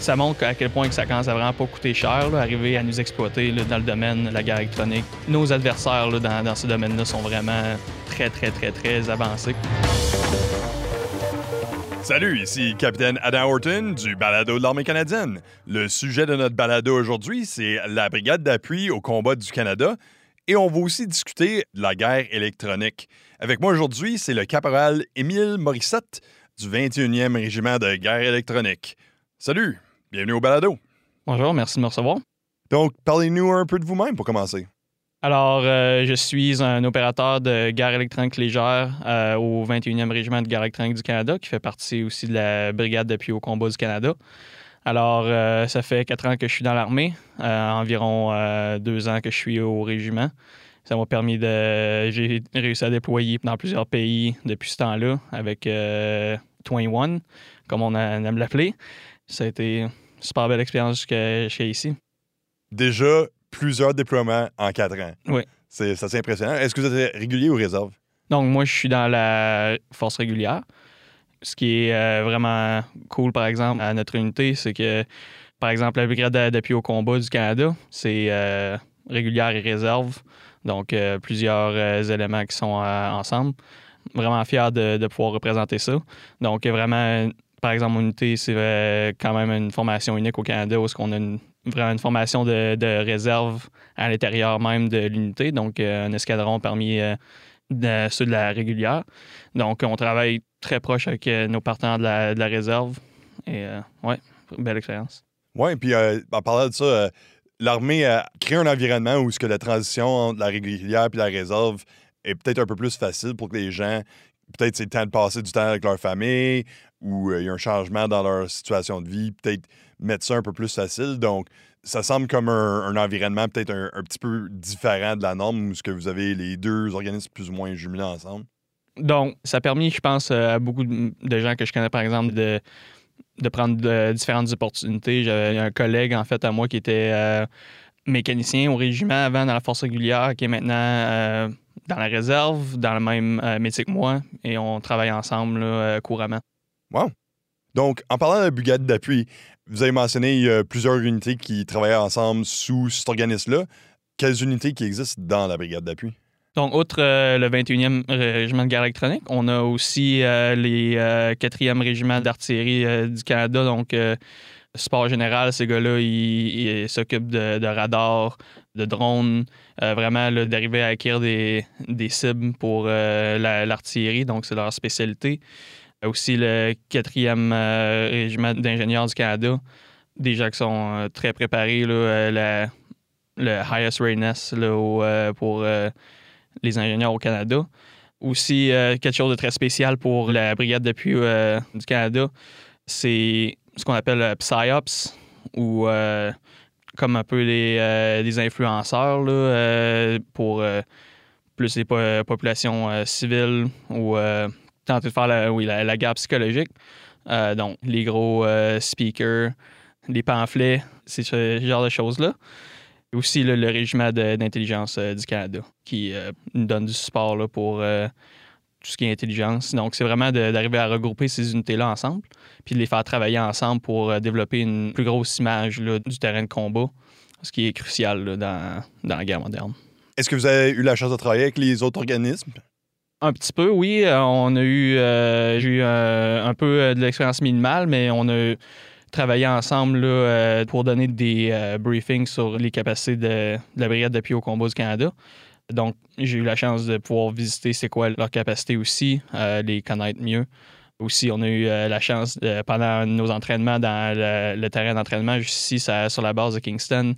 Ça montre à quel point que ça commence à vraiment pas coûter cher, là, arriver à nous exploiter dans le domaine de la guerre électronique. Nos adversaires dans, dans ce domaine-là sont vraiment très, très, très, très avancés. Salut, ici Capitaine Adam Horton du balado de l'armée canadienne. Le sujet de notre balado aujourd'hui, c'est la brigade d'appui au combat du Canada et on va aussi discuter de la guerre électronique. Avec moi aujourd'hui, c'est le caporal Émile Morissette du 21e régiment de guerre électronique. Salut, bienvenue au balado. Bonjour, merci de me recevoir. Donc, parlez-nous un peu de vous-même pour commencer. Alors, euh, je suis un opérateur de guerre électronique légère euh, au 21e régiment de guerre électronique du Canada, qui fait partie aussi de la brigade d'appui au combat du Canada. Alors, euh, ça fait quatre ans que je suis dans l'armée, environ deux ans que je suis au régiment. Ça m'a permis de. J'ai réussi à déployer dans plusieurs pays depuis ce temps-là avec 21, comme on aime l'appeler. Ça a été une super belle expérience jusqu'à ici. Déjà, plusieurs déploiements en quatre ans. Oui. C'est assez impressionnant. Est-ce que vous êtes régulier ou réserve? Donc, moi, je suis dans la force régulière. Ce qui est euh, vraiment cool, par exemple, à notre unité, c'est que, par exemple, la brigade d'appui au combat du Canada, c'est euh, régulière et réserve. Donc, euh, plusieurs éléments qui sont ensemble. Vraiment fier de, pouvoir représenter ça. Donc, vraiment, par exemple, mon unité, c'est quand même une formation unique au Canada où on a une vraiment une formation de, réserve à l'intérieur même de l'unité, donc euh, un escadron parmi euh, ceux de la régulière. Donc, on travaille très proche avec euh, nos partenaires de la, réserve. Et ouais, belle expérience. Oui, puis en parlant de ça, l'armée a créé un environnement où ce que la transition entre la régulière et la réserve est peut-être un peu plus facile pour que les gens, peut-être c'est le temps de passer du temps avec leur famille ou il y a un changement dans leur situation de vie, peut-être mettre ça un peu plus facile. Donc, ça semble comme un, environnement peut-être un, petit peu différent de la norme où ce que vous avez les deux organismes plus ou moins jumelés ensemble. Donc, ça a permis, je pense, à beaucoup de gens que je connais, par exemple, de, de prendre différentes opportunités. J'avais un collègue, en fait, à moi qui était euh, mécanicien au régiment avant dans la force régulière, qui est maintenant euh, dans la réserve, dans le même euh, métier que moi, et on travaille ensemble couramment. Wow! Donc, en parlant de brigade d'appui, vous avez mentionné plusieurs unités qui travaillent ensemble sous cet organisme-là. Quelles unités qui existent dans la brigade d'appui? Donc, outre euh, le 21e régiment de guerre électronique, on a aussi euh, les 4e euh, régiment d'artillerie du Canada. Donc, sport général, ces gars-là, ils s'occupent de, radars, de drones, vraiment d'arriver à acquérir des, cibles pour l'artillerie. donc, c'est leur spécialité aussi le 4e euh, régiment d'ingénieurs du Canada. Des gens qui sont euh, très préparés. Là, euh, le highest readiness là, pour les ingénieurs au Canada. Aussi, quelque chose de très spécial pour la brigade d'appui du Canada, c'est ce qu'on appelle PsyOps, ou comme un peu les, des influenceurs là, pour plus les populations civiles ou tenter de faire la, guerre psychologique. Euh, donc, les gros euh, speakers, les pamphlets, c'est ce genre de choses-là. Aussi le, régiment d'intelligence euh, du Canada qui nous donne du support là, pour tout ce qui est intelligence. Donc, c'est vraiment d'arriver à regrouper ces unités-là ensemble, puis de les faire travailler ensemble pour développer une plus grosse image du terrain de combat, ce qui est crucial dans, dans la guerre moderne. Est-ce que vous avez eu la chance de travailler avec les autres organismes? Un petit peu, oui. Euh, on a eu, euh, j'ai eu euh, un peu de l'expérience minimale, mais on a travaillé ensemble pour donner des briefings sur les capacités de, la brigade d'appui au combat du Canada. Donc, j'ai eu la chance de pouvoir visiter c'est quoi leurs capacités aussi, les connaître mieux. Aussi, on a eu euh, la chance, pendant nos entraînements dans le, terrain d'entraînement, ici sur la base de Kingston,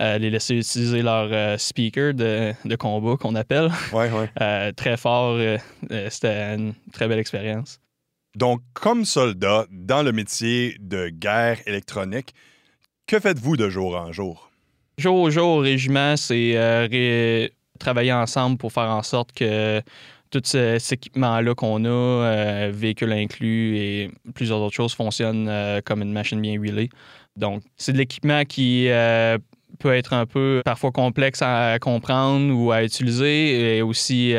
euh, les laisser utiliser leur euh, speaker de, combat qu'on appelle. Ouais, ouais. très fort. C'était une très belle expérience. Donc, comme soldat dans le métier de guerre électronique, que faites-vous de jour en jour? Jour au jour au régiment, c'est travailler ensemble pour faire en sorte que tout cet équipement-là qu'on a, euh, véhicule inclus et plusieurs autres choses, fonctionnent euh, comme une machine bien huilée. Donc, c'est de l'équipement qui euh, peut être un peu parfois complexe à comprendre ou à utiliser et aussi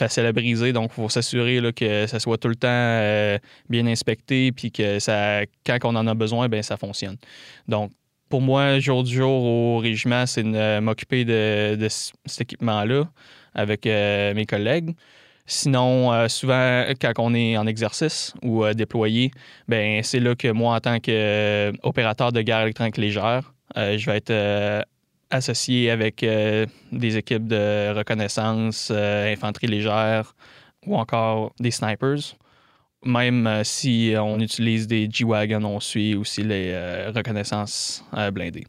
facile à briser. Donc, il faut s'assurer que ça soit tout le temps euh, bien inspecté, puis que ça, quand on en a besoin, ben ça fonctionne. Donc, pour moi, jour du jour au régiment, c'est de m'occuper de, cet équipement-là avec euh, mes collègues. Sinon, euh, souvent, quand on est en exercice ou euh, déployé, ben c'est là que moi, en tant qu'opérateur de guerre électronique légère, je vais être associé avec des équipes de reconnaissance, infanterie légère ou encore des snipers. Même si on utilise des G-Wagon, on suit aussi les reconnaissances blindées.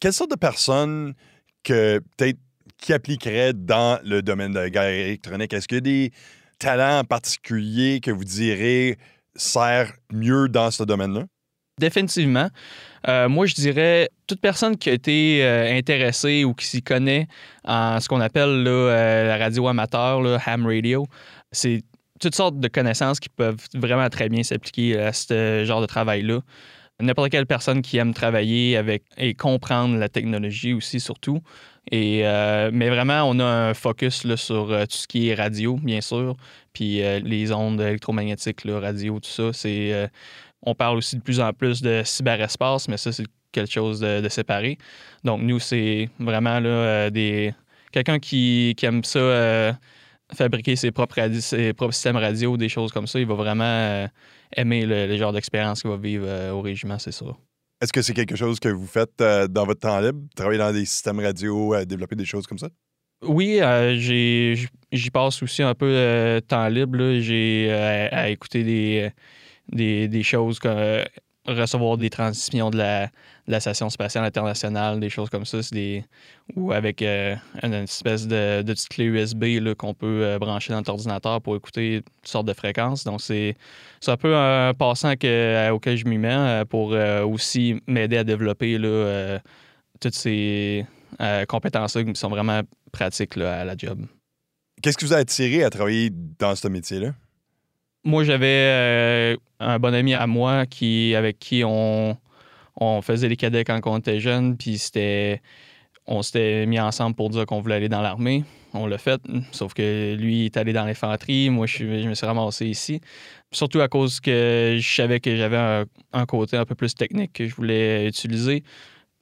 Quelle sorte de personnes que peut-être qui appliquerait dans le domaine de la guerre électronique? Est-ce qu'il y a des talents particuliers que vous direz sert mieux dans ce domaine-là? Définitivement. Euh, moi, je dirais toute personne qui a été euh, intéressée ou qui s'y connaît en ce qu'on appelle euh, la radio amateur, ham radio, c'est toutes sortes de connaissances qui peuvent vraiment très bien s'appliquer à ce genre de travail-là. N'importe quelle personne qui aime travailler avec et comprendre la technologie aussi, surtout, et, euh, mais vraiment, on a un focus sur euh, tout ce qui est radio, bien sûr, puis euh, les ondes électromagnétiques, radio, tout ça. C'est, on parle aussi de plus en plus de cyberespace, mais ça, c'est quelque chose de, séparé. Donc, nous, c'est vraiment là, des, quelqu'un qui, qui aime ça, fabriquer ses propres, ses propres systèmes radio, des choses comme ça. Il va vraiment aimer le, le genre d'expérience qu'il va vivre au régiment, c'est ça. Est-ce que c'est quelque chose que vous faites euh, dans votre temps libre? Travailler dans des systèmes radio, euh, développer des choses comme ça? Oui, euh, j'y passe aussi un peu de temps libre. J'ai à, écouter des, des, des choses comme recevoir des transmissions de la, Station spatiale internationale, des choses comme ça. Ou avec euh, une espèce de, petite clé USB qu'on peut euh, brancher dans notre ordinateur pour écouter toutes sortes de fréquences. Donc, c'est un peu un passant que, auquel je m'y mets euh, pour aussi m'aider à développer toutes ces compétences-là qui sont vraiment pratiques à la job. Qu'est-ce qui vous a attiré à travailler dans ce métier-là? Moi, j'avais un bon ami à moi qui, avec qui on, on faisait les cadets quand on était jeune, puis c'était. On s'était mis ensemble pour dire qu'on voulait aller dans l'armée. On l'a fait, sauf que lui est allé dans l'infanterie. Moi, je, me suis ramassé ici. Surtout à cause que je savais que j'avais un, côté un peu plus technique que je voulais utiliser.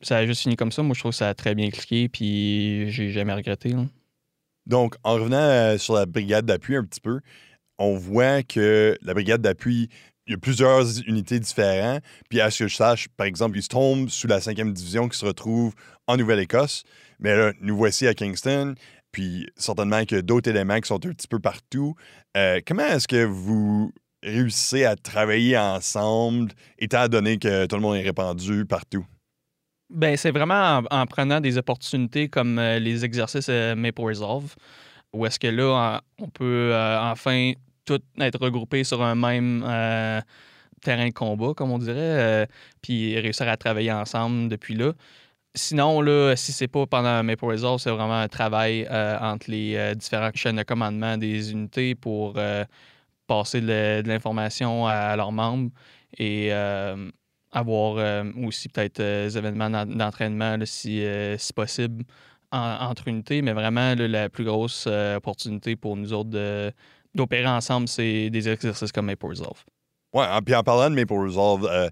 Ça a juste fini comme ça. Moi, je trouve que ça a très bien cliqué, puis j'ai jamais regretté. Donc, en revenant euh, sur la brigade d'appui un petit peu, on voit que la brigade d'appui il y a plusieurs unités différentes. Puis à ce que je sache, par exemple, ils tombent sous la cinquième division qui se retrouve en Nouvelle-Écosse. Mais là, nous voici à Kingston. Puis certainement a d'autres éléments qui sont un petit peu partout. Euh, comment est-ce que vous réussissez à travailler ensemble, étant donné que tout le monde est répandu partout? Ben, c'est vraiment en, prenant des opportunités comme euh, les exercices euh, Maple Où est-ce que là, on peut enfin tout être regroupés sur un même euh, terrain de combat, comme on dirait, euh, puis réussir à travailler ensemble depuis là. Sinon, là, si c'est pas pendant Maple Resolve, c'est vraiment un travail euh, entre les différentes chaînes de commandement des unités pour passer de, l'information à, leurs membres et avoir aussi peut-être des événements d'entraînement si possible entre unités, mais vraiment la plus grosse opportunité pour nous autres d'opérer ensemble, c'est des exercices comme Maple Resolve. Ouais, puis en parlant de Maple Resolve, euh,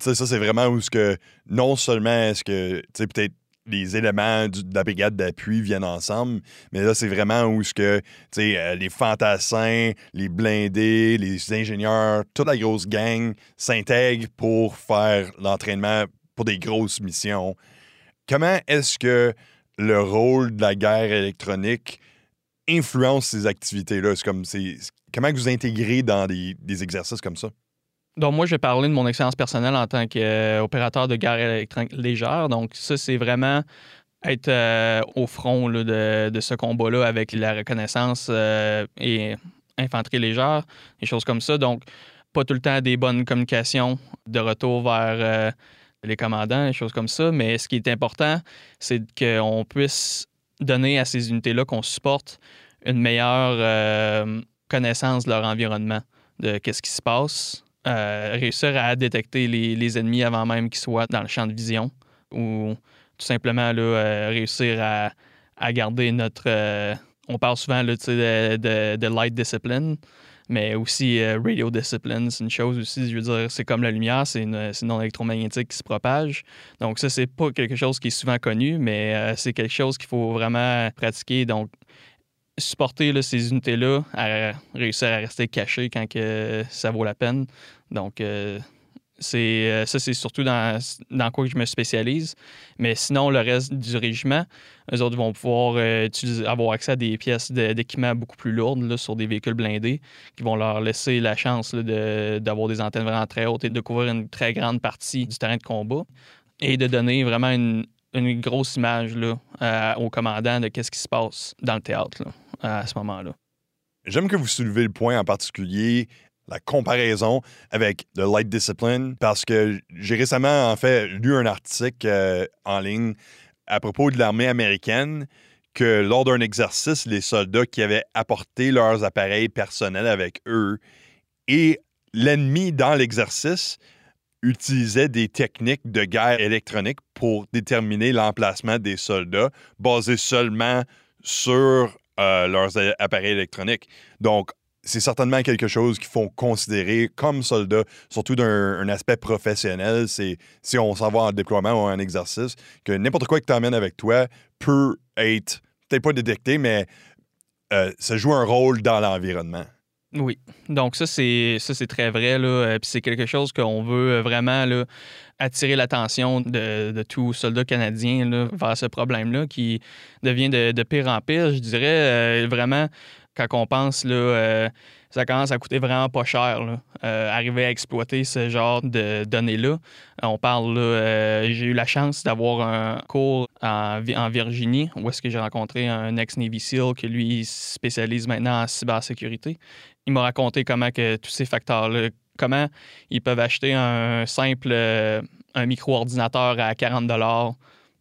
ça, c'est vraiment où ce que non seulement est-ce que, peut-être les éléments de la brigade d'appui viennent ensemble, mais là, c'est vraiment où ce que, euh, les fantassins, les blindés, les ingénieurs, toute la grosse gang s'intègrent pour faire l'entraînement pour des grosses missions. Comment est-ce que le rôle de la guerre électronique influence ces activités-là? comme, c'est, comment vous intégrez dans des, exercices comme ça? Donc, moi, je vais parler de mon expérience personnelle en tant qu'opérateur de guerre électronique légère. Donc, ça, c'est vraiment être euh, au front de, ce combat-là avec la reconnaissance euh, et infanterie légère, des choses comme ça. Donc, pas tout le temps des bonnes communications de retour vers euh, les commandants, des choses comme ça. Mais ce qui est important, c'est qu'on puisse donner à ces unités-là qu'on supporte une meilleure euh, connaissance de leur environnement, de qu'est-ce qui se passe, euh, réussir à détecter les, ennemis avant même qu'ils soient dans le champ de vision, ou tout simplement euh, réussir à, garder notre on parle souvent là, de, light discipline, mais aussi euh, radio discipline, c'est une chose aussi. Je veux dire, c'est comme la lumière, c'est une, une, onde électromagnétique qui se propage. Donc, ça, c'est pas quelque chose qui est souvent connu, mais euh, c'est quelque chose qu'il faut vraiment pratiquer. Donc, supporter ces unités-là à réussir à rester cachées quand que ça vaut la peine. Donc, euh, c'est euh, ça, c'est surtout dans, dans quoi je me spécialise. Mais sinon, le reste du régiment, eux autres vont pouvoir euh, avoir accès à des pièces d'équipement beaucoup plus lourdes là, sur des véhicules blindés qui vont leur laisser la chance d'avoir des antennes vraiment très hautes et de couvrir une très grande partie du terrain de combat et de donner vraiment une, une grosse image là, au commandant de qu'est-ce qui se passe dans le théâtre à ce moment-là. J'aime que vous soulevez le point en particulier la comparaison avec The Light Discipline parce que j'ai récemment, en fait, lu un article euh, en ligne à propos de l'armée américaine que lors d'un exercice, les soldats qui avaient apporté leurs appareils personnels avec eux et l'ennemi dans l'exercice utilisait des techniques de guerre électronique pour déterminer l'emplacement des soldats basés seulement sur euh, leurs appareils électroniques. Donc, c'est certainement quelque chose qu'il faut considérer comme soldat, surtout d'un aspect professionnel. C'est si on s'en va en déploiement ou en exercice, que n'importe quoi que tu emmènes avec toi peut être peut-être pas détecté, mais euh, ça joue un rôle dans l'environnement. Oui. Donc ça, c'est ça, c'est très vrai. Là. Euh, puis c'est quelque chose qu'on veut euh, vraiment attirer l'attention de, de tout soldat canadien vers ce problème-là qui devient de, pire en pire. Je dirais vraiment quand on pense, là, euh, ça commence à coûter vraiment pas cher, euh, arriver à exploiter ce genre de données-là. On parle, euh, j'ai eu la chance d'avoir un cours en, Virginie où est-ce que j'ai rencontré un ex-Navy SEAL qui, lui, spécialise maintenant en cybersécurité. Il m'a raconté comment que tous ces facteurs-là, comment ils peuvent acheter un simple un micro-ordinateur à 40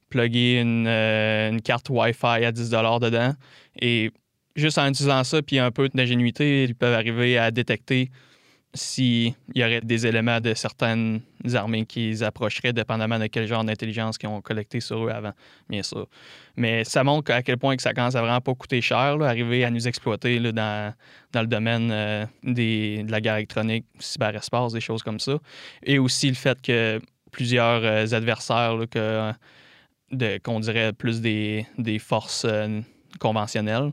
plugger une, une carte Wi-Fi à 10 dedans et juste en utilisant ça puis un peu d'ingénuité, ils peuvent arriver à détecter s'il y aurait des éléments de certaines armées qui approcheraient, dépendamment de quel genre d'intelligence qu'ils ont collecté sur eux avant, bien sûr. Mais ça montre à quel point que ça commence à vraiment pas coûter cher, arriver à nous exploiter dans, dans le domaine euh, des, de la guerre électronique, cyberespace, des choses comme ça. Et aussi le fait que plusieurs euh, adversaires, que, qu'on dirait plus des, des forces euh, conventionnelles,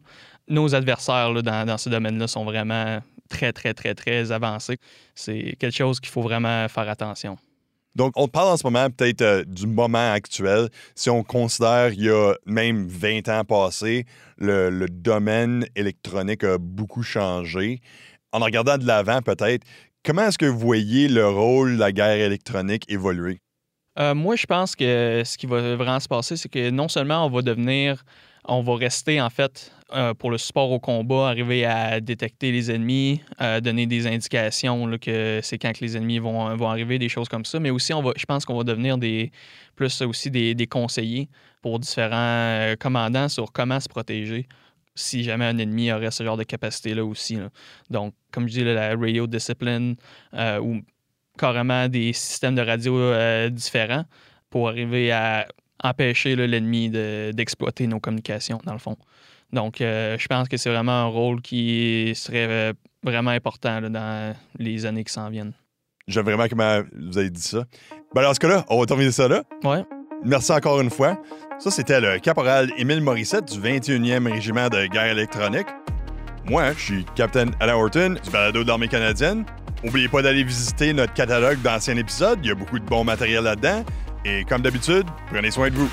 nos adversaires dans, ce domaine-là sont vraiment très, très, très, très avancés. C'est quelque chose qu'il faut vraiment faire attention. Donc, on parle en ce moment peut-être euh, du moment actuel. Si on considère il y a même 20 ans passés, le, domaine électronique a beaucoup changé. En regardant de l'avant, peut-être, comment est-ce que vous voyez le rôle de la guerre électronique évoluer? Euh, moi, je pense que ce qui va vraiment se passer, c'est que non seulement on va devenir on va rester en fait euh, pour le support au combat, arriver à détecter les ennemis, à donner des indications que c'est quand que les ennemis vont, vont arriver, des choses comme ça. Mais aussi, on va, je pense qu'on va devenir des plus aussi des, conseillers pour différents euh, commandants sur comment se protéger si jamais un ennemi aurait ce genre de capacité-là aussi. Donc, comme je dis, la radio discipline euh, ou carrément des systèmes de radio différents pour arriver à empêcher l'ennemi d'exploiter nos communications, dans le fond. Donc, euh, je pense que c'est vraiment un rôle qui serait euh, vraiment important dans les années qui s'en viennent. J'aime vraiment comment vous avez dit ça. Ben, dans ce cas-là, on va terminer ça là. Ouais. Merci encore une fois. Ça, c'était le caporal Émile Morissette du 21e régiment de guerre électronique. Moi, je suis Capitaine Alain Horton du balado de l'armée canadienne. N'oubliez pas d'aller visiter notre catalogue d'anciens épisodes. Il y a beaucoup de bon matériel là-dedans. Et comme d'habitude, prenez soin de vous.